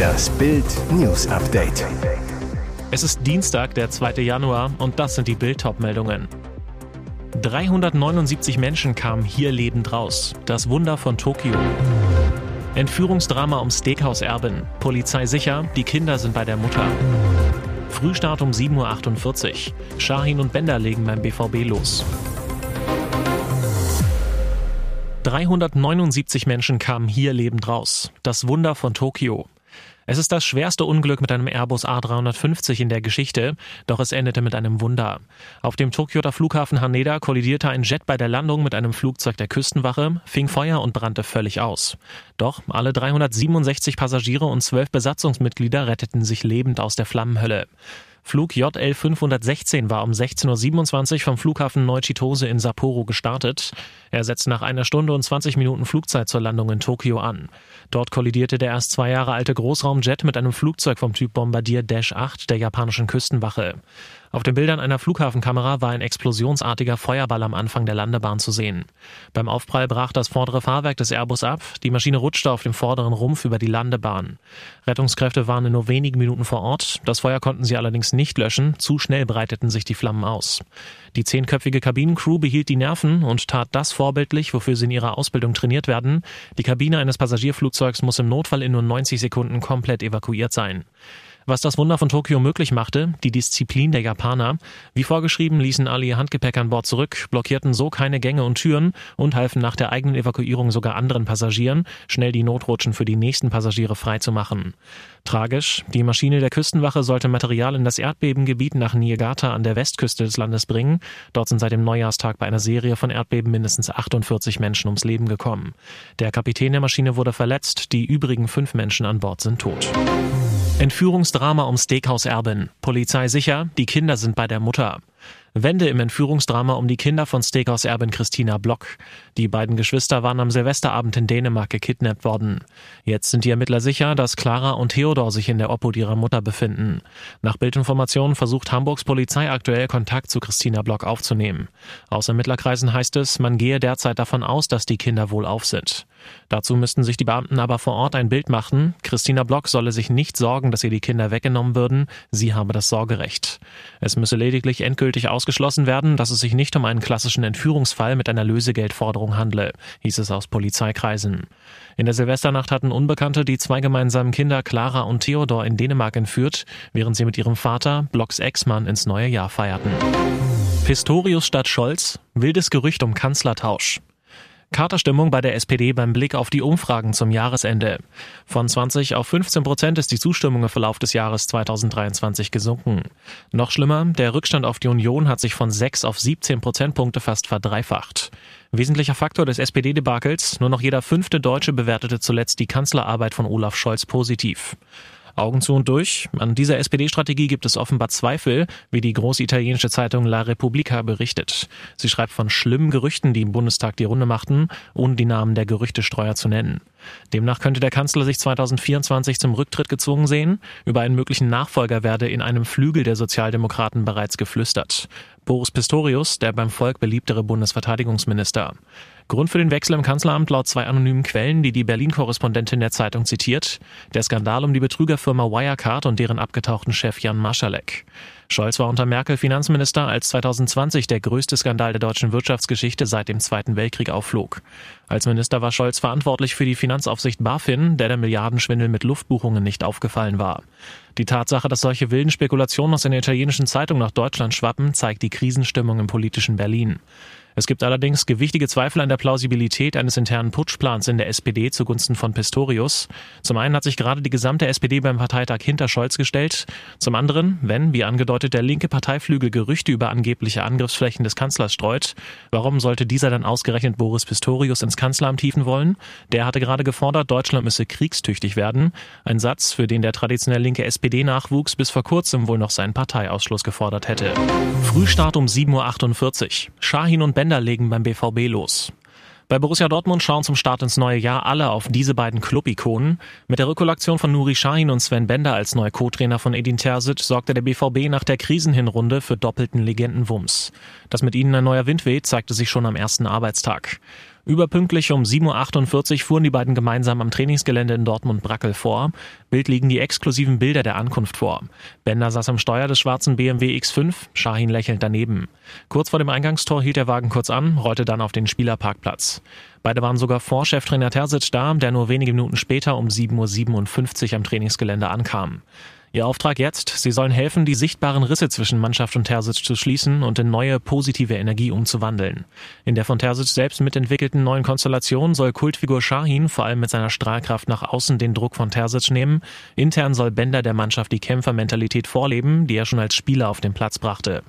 Das Bild News Update. Es ist Dienstag, der 2. Januar und das sind die Bild meldungen 379 Menschen kamen hier lebend raus. Das Wunder von Tokio. Entführungsdrama um Steakhouse-Erbin. Polizei sicher, die Kinder sind bei der Mutter. Frühstart um 7.48 Uhr. Shahin und Bender legen beim BVB los. 379 Menschen kamen hier lebend raus. Das Wunder von Tokio. Es ist das schwerste Unglück mit einem Airbus A350 in der Geschichte, doch es endete mit einem Wunder. Auf dem Tokioter Flughafen Haneda kollidierte ein Jet bei der Landung mit einem Flugzeug der Küstenwache, fing Feuer und brannte völlig aus. Doch alle 367 Passagiere und zwölf Besatzungsmitglieder retteten sich lebend aus der Flammenhölle. Flug JL 516 war um 16.27 Uhr vom Flughafen Neuchitose in Sapporo gestartet. Er setzte nach einer Stunde und 20 Minuten Flugzeit zur Landung in Tokio an. Dort kollidierte der erst zwei Jahre alte Großraumjet mit einem Flugzeug vom Typ Bombardier Dash 8 der japanischen Küstenwache. Auf den Bildern einer Flughafenkamera war ein explosionsartiger Feuerball am Anfang der Landebahn zu sehen. Beim Aufprall brach das vordere Fahrwerk des Airbus ab, die Maschine rutschte auf dem vorderen Rumpf über die Landebahn. Rettungskräfte waren in nur wenigen Minuten vor Ort, das Feuer konnten sie allerdings nicht löschen, zu schnell breiteten sich die Flammen aus. Die zehnköpfige Kabinencrew behielt die Nerven und tat das vorbildlich, wofür sie in ihrer Ausbildung trainiert werden. Die Kabine eines Passagierflugzeugs muss im Notfall in nur 90 Sekunden komplett evakuiert sein. Was das Wunder von Tokio möglich machte, die Disziplin der Japaner. Wie vorgeschrieben ließen alle ihr Handgepäck an Bord zurück, blockierten so keine Gänge und Türen und halfen nach der eigenen Evakuierung sogar anderen Passagieren, schnell die Notrutschen für die nächsten Passagiere freizumachen. Tragisch, die Maschine der Küstenwache sollte Material in das Erdbebengebiet nach Niigata an der Westküste des Landes bringen. Dort sind seit dem Neujahrstag bei einer Serie von Erdbeben mindestens 48 Menschen ums Leben gekommen. Der Kapitän der Maschine wurde verletzt, die übrigen fünf Menschen an Bord sind tot. Entführungsdrama um Steakhouse-Erbin. Polizei sicher, die Kinder sind bei der Mutter. Wende im Entführungsdrama um die Kinder von Steakhouse-Erbin Christina Block. Die beiden Geschwister waren am Silvesterabend in Dänemark gekidnappt worden. Jetzt sind die Ermittler sicher, dass Clara und Theodor sich in der Obhut ihrer Mutter befinden. Nach Bildinformationen versucht Hamburgs Polizei aktuell Kontakt zu Christina Block aufzunehmen. Aus Ermittlerkreisen heißt es, man gehe derzeit davon aus, dass die Kinder wohl auf sind. Dazu müssten sich die Beamten aber vor Ort ein Bild machen. Christina Block solle sich nicht sorgen, dass ihr die Kinder weggenommen würden. Sie habe das Sorgerecht. Es müsse lediglich endgültig ausgeschlossen werden, dass es sich nicht um einen klassischen Entführungsfall mit einer Lösegeldforderung handle, hieß es aus Polizeikreisen. In der Silvesternacht hatten Unbekannte die zwei gemeinsamen Kinder Clara und Theodor in Dänemark entführt, während sie mit ihrem Vater, Blocks Ex-Mann, ins neue Jahr feierten. Pistorius statt Scholz, wildes Gerücht um Kanzlertausch. Katerstimmung bei der SPD beim Blick auf die Umfragen zum Jahresende. Von 20 auf 15 Prozent ist die Zustimmung im Verlauf des Jahres 2023 gesunken. Noch schlimmer, der Rückstand auf die Union hat sich von 6 auf 17 Prozentpunkte fast verdreifacht. Wesentlicher Faktor des SPD-Debakels, nur noch jeder fünfte Deutsche bewertete zuletzt die Kanzlerarbeit von Olaf Scholz positiv. Augen zu und durch. An dieser SPD-Strategie gibt es offenbar Zweifel, wie die große italienische Zeitung La Repubblica berichtet. Sie schreibt von schlimmen Gerüchten, die im Bundestag die Runde machten, ohne die Namen der Gerüchtestreuer zu nennen. Demnach könnte der Kanzler sich 2024 zum Rücktritt gezwungen sehen. Über einen möglichen Nachfolger werde in einem Flügel der Sozialdemokraten bereits geflüstert. Boris Pistorius, der beim Volk beliebtere Bundesverteidigungsminister. Grund für den Wechsel im Kanzleramt laut zwei anonymen Quellen, die die Berlin-Korrespondentin der Zeitung zitiert, der Skandal um die Betrügerfirma Wirecard und deren abgetauchten Chef Jan Maschalek. Scholz war unter Merkel Finanzminister, als 2020 der größte Skandal der deutschen Wirtschaftsgeschichte seit dem Zweiten Weltkrieg aufflog. Als Minister war Scholz verantwortlich für die Finanzaufsicht BaFin, der der Milliardenschwindel mit Luftbuchungen nicht aufgefallen war. Die Tatsache, dass solche wilden Spekulationen aus einer italienischen Zeitung nach Deutschland schwappen, zeigt die Krisenstimmung im politischen Berlin. Es gibt allerdings gewichtige Zweifel an der Plausibilität eines internen Putschplans in der SPD zugunsten von Pistorius. Zum einen hat sich gerade die gesamte SPD beim Parteitag hinter Scholz gestellt. Zum anderen, wenn, wie angedeutet, der linke Parteiflügel Gerüchte über angebliche Angriffsflächen des Kanzlers streut, warum sollte dieser dann ausgerechnet Boris Pistorius ins Kanzleramt hieven wollen? Der hatte gerade gefordert, Deutschland müsse kriegstüchtig werden. Ein Satz, für den der traditionell linke SPD-Nachwuchs bis vor kurzem wohl noch seinen Parteiausschluss gefordert hätte. Frühstart um 7.48 Uhr. Shahin und Ben Bänder legen beim BVB los. Bei Borussia Dortmund schauen zum Start ins neue Jahr alle auf diese beiden Club-Ikonen. Mit der Rückkollektion von Nuri Sahin und Sven Bender als neuer Co-Trainer von Edin Terzic sorgte der BVB nach der Krisenhinrunde für doppelten Legendenwumms. Dass mit ihnen ein neuer Wind weht, zeigte sich schon am ersten Arbeitstag. Überpünktlich um 7.48 Uhr fuhren die beiden gemeinsam am Trainingsgelände in Dortmund-Brackel vor. Bild liegen die exklusiven Bilder der Ankunft vor. Bender saß am Steuer des schwarzen BMW X5, Shahin lächelnd daneben. Kurz vor dem Eingangstor hielt der Wagen kurz an, rollte dann auf den Spielerparkplatz. Beide waren sogar vor Cheftrainer Terzic da, der nur wenige Minuten später um 7.57 Uhr am Trainingsgelände ankam. Ihr Auftrag jetzt, sie sollen helfen, die sichtbaren Risse zwischen Mannschaft und Terzic zu schließen und in neue positive Energie umzuwandeln. In der von Terzic selbst mitentwickelten neuen Konstellation soll Kultfigur Shahin vor allem mit seiner Strahlkraft nach außen den Druck von Terzic nehmen. Intern soll Bender der Mannschaft die Kämpfermentalität vorleben, die er schon als Spieler auf den Platz brachte.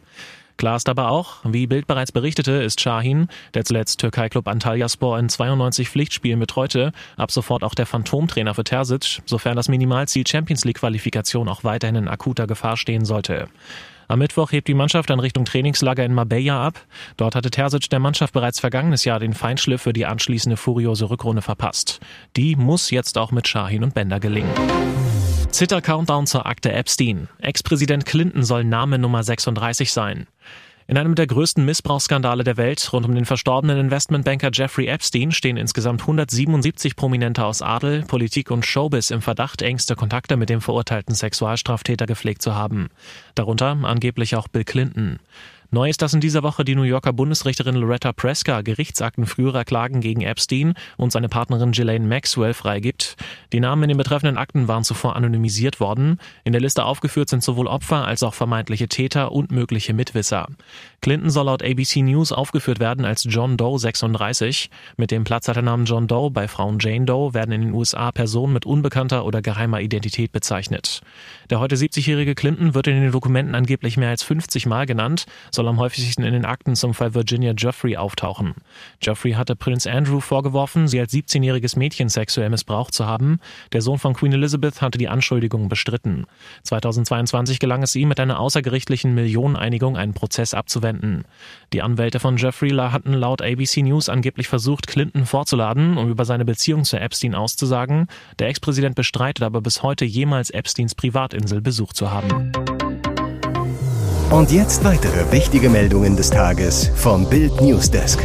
Klar ist aber auch, wie Bild bereits berichtete, ist Shahin, der zuletzt Türkei-Club Antalyaspor in 92 Pflichtspielen betreute, ab sofort auch der Phantomtrainer für Terzic, sofern das Minimalziel Champions League-Qualifikation auch weiterhin in akuter Gefahr stehen sollte. Am Mittwoch hebt die Mannschaft dann Richtung Trainingslager in Marbella ab. Dort hatte Terzic der Mannschaft bereits vergangenes Jahr den Feinschliff für die anschließende furiose Rückrunde verpasst. Die muss jetzt auch mit Shahin und Bender gelingen. Zitter-Countdown zur Akte Epstein. Ex-Präsident Clinton soll Name Nummer 36 sein. In einem der größten Missbrauchsskandale der Welt rund um den verstorbenen Investmentbanker Jeffrey Epstein stehen insgesamt 177 Prominente aus Adel, Politik und Showbiz im Verdacht, engste Kontakte mit dem verurteilten Sexualstraftäter gepflegt zu haben. Darunter angeblich auch Bill Clinton. Neu ist, dass in dieser Woche die New Yorker Bundesrichterin Loretta Preska Gerichtsakten früherer Klagen gegen Epstein und seine Partnerin Ghislaine Maxwell freigibt. Die Namen in den betreffenden Akten waren zuvor anonymisiert worden. In der Liste aufgeführt sind sowohl Opfer als auch vermeintliche Täter und mögliche Mitwisser. Clinton soll laut ABC News aufgeführt werden als John Doe 36. Mit dem Platzhalternamen John Doe bei Frauen Jane Doe werden in den USA Personen mit unbekannter oder geheimer Identität bezeichnet. Der heute 70-jährige Clinton wird in den Dokumenten angeblich mehr als 50 Mal genannt soll am häufigsten in den Akten zum Fall Virginia Jeffrey auftauchen. Jeffrey hatte Prinz Andrew vorgeworfen, sie als 17-jähriges Mädchen sexuell missbraucht zu haben. Der Sohn von Queen Elizabeth hatte die Anschuldigungen bestritten. 2022 gelang es ihm mit einer außergerichtlichen Millioneneinigung einen Prozess abzuwenden. Die Anwälte von Jeffrey hatten laut ABC News angeblich versucht, Clinton vorzuladen, um über seine Beziehung zu Epstein auszusagen. Der Ex-Präsident bestreitet aber bis heute jemals Epsteins Privatinsel besucht zu haben. Und jetzt weitere wichtige Meldungen des Tages vom Bild Newsdesk.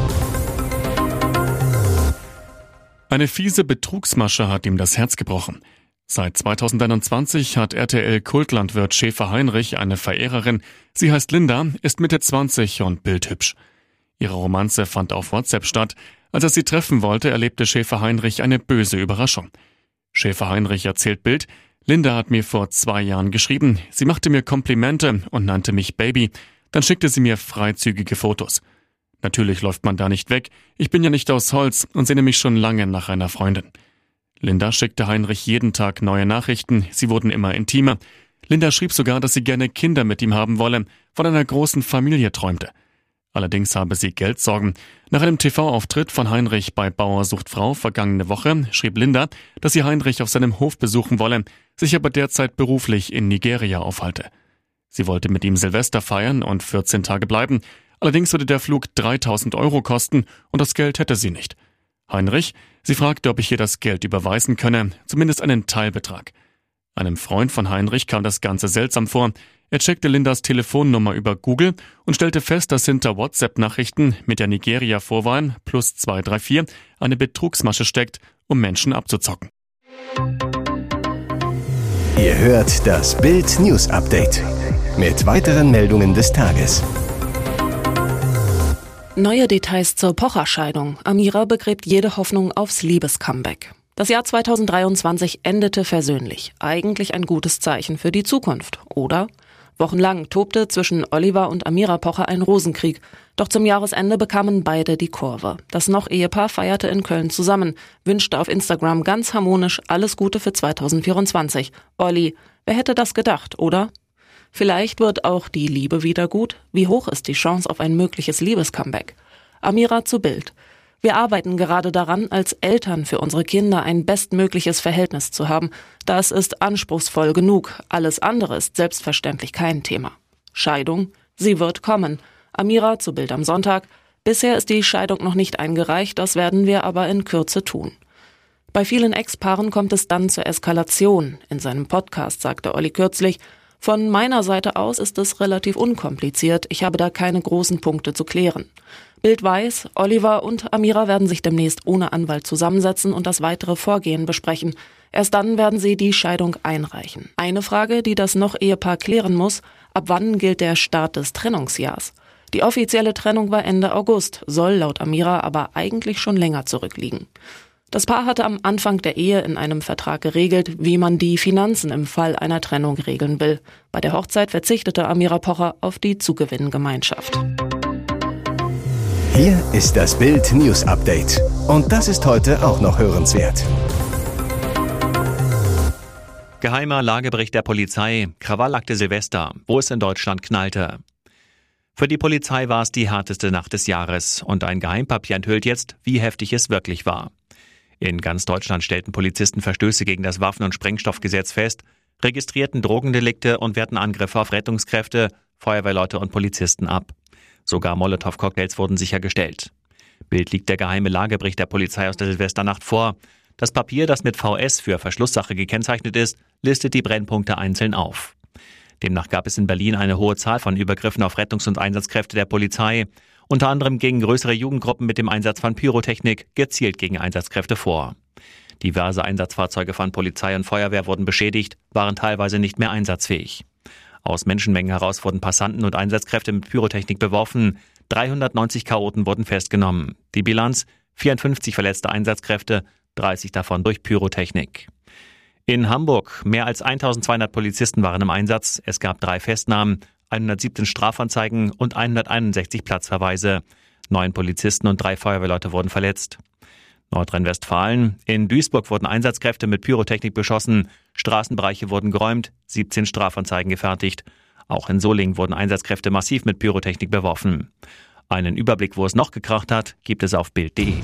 Eine fiese Betrugsmasche hat ihm das Herz gebrochen. Seit 2021 hat RTL-Kultlandwirt Schäfer Heinrich eine Verehrerin. Sie heißt Linda, ist Mitte 20 und bildhübsch. Ihre Romanze fand auf WhatsApp statt. Als er sie treffen wollte, erlebte Schäfer Heinrich eine böse Überraschung. Schäfer Heinrich erzählt Bild, Linda hat mir vor zwei Jahren geschrieben. Sie machte mir Komplimente und nannte mich Baby. Dann schickte sie mir freizügige Fotos. Natürlich läuft man da nicht weg. Ich bin ja nicht aus Holz und sehne mich schon lange nach einer Freundin. Linda schickte Heinrich jeden Tag neue Nachrichten. Sie wurden immer intimer. Linda schrieb sogar, dass sie gerne Kinder mit ihm haben wolle, von einer großen Familie träumte. Allerdings habe sie Geldsorgen. Nach einem TV-Auftritt von Heinrich bei Bauer sucht Frau vergangene Woche schrieb Linda, dass sie Heinrich auf seinem Hof besuchen wolle, sich aber derzeit beruflich in Nigeria aufhalte. Sie wollte mit ihm Silvester feiern und 14 Tage bleiben. Allerdings würde der Flug 3000 Euro kosten und das Geld hätte sie nicht. Heinrich, sie fragte, ob ich ihr das Geld überweisen könne, zumindest einen Teilbetrag. Einem Freund von Heinrich kam das Ganze seltsam vor. Er checkte Lindas Telefonnummer über Google und stellte fest, dass hinter WhatsApp-Nachrichten mit der Nigeria-Vorwahl plus 234 eine Betrugsmasche steckt, um Menschen abzuzocken. Ihr hört das Bild News Update mit weiteren Meldungen des Tages. Neue Details zur Pocherscheidung. Amira begräbt jede Hoffnung aufs Liebescomeback. Das Jahr 2023 endete versöhnlich. Eigentlich ein gutes Zeichen für die Zukunft, oder? Wochenlang tobte zwischen Oliver und Amira Pocher ein Rosenkrieg. Doch zum Jahresende bekamen beide die Kurve. Das noch Ehepaar feierte in Köln zusammen, wünschte auf Instagram ganz harmonisch alles Gute für 2024. Olli, wer hätte das gedacht, oder? Vielleicht wird auch die Liebe wieder gut. Wie hoch ist die Chance auf ein mögliches Liebescomeback? Amira zu Bild. Wir arbeiten gerade daran, als Eltern für unsere Kinder ein bestmögliches Verhältnis zu haben. Das ist anspruchsvoll genug. Alles andere ist selbstverständlich kein Thema. Scheidung? Sie wird kommen. Amira zu Bild am Sonntag. Bisher ist die Scheidung noch nicht eingereicht, das werden wir aber in Kürze tun. Bei vielen Ex-Paaren kommt es dann zur Eskalation. In seinem Podcast sagte Olli kürzlich, Von meiner Seite aus ist es relativ unkompliziert. Ich habe da keine großen Punkte zu klären. Bild weiß, Oliver und Amira werden sich demnächst ohne Anwalt zusammensetzen und das weitere Vorgehen besprechen. Erst dann werden sie die Scheidung einreichen. Eine Frage, die das noch Ehepaar klären muss, ab wann gilt der Start des Trennungsjahrs? Die offizielle Trennung war Ende August, soll laut Amira aber eigentlich schon länger zurückliegen. Das Paar hatte am Anfang der Ehe in einem Vertrag geregelt, wie man die Finanzen im Fall einer Trennung regeln will. Bei der Hochzeit verzichtete Amira Pocher auf die Zugewinngemeinschaft. Hier ist das Bild News Update. Und das ist heute auch noch hörenswert. Geheimer Lagebericht der Polizei, Krawallakte Silvester, wo es in Deutschland knallte. Für die Polizei war es die härteste Nacht des Jahres und ein Geheimpapier enthüllt jetzt, wie heftig es wirklich war. In ganz Deutschland stellten Polizisten Verstöße gegen das Waffen- und Sprengstoffgesetz fest, registrierten Drogendelikte und wehrten Angriffe auf Rettungskräfte, Feuerwehrleute und Polizisten ab. Sogar Molotow-Cocktails wurden sichergestellt. Bild liegt der geheime Lagebericht der Polizei aus der Silvesternacht vor. Das Papier, das mit VS für Verschlusssache gekennzeichnet ist, listet die Brennpunkte einzeln auf. Demnach gab es in Berlin eine hohe Zahl von Übergriffen auf Rettungs- und Einsatzkräfte der Polizei unter anderem gegen größere Jugendgruppen mit dem Einsatz von Pyrotechnik, gezielt gegen Einsatzkräfte vor. Diverse Einsatzfahrzeuge von Polizei und Feuerwehr wurden beschädigt, waren teilweise nicht mehr einsatzfähig. Aus Menschenmengen heraus wurden Passanten und Einsatzkräfte mit Pyrotechnik beworfen. 390 Chaoten wurden festgenommen. Die Bilanz 54 verletzte Einsatzkräfte, 30 davon durch Pyrotechnik. In Hamburg mehr als 1200 Polizisten waren im Einsatz. Es gab drei Festnahmen. 117 Strafanzeigen und 161 Platzverweise. Neun Polizisten und drei Feuerwehrleute wurden verletzt. Nordrhein-Westfalen. In Duisburg wurden Einsatzkräfte mit Pyrotechnik beschossen. Straßenbereiche wurden geräumt. 17 Strafanzeigen gefertigt. Auch in Solingen wurden Einsatzkräfte massiv mit Pyrotechnik beworfen. Einen Überblick, wo es noch gekracht hat, gibt es auf Bild.de.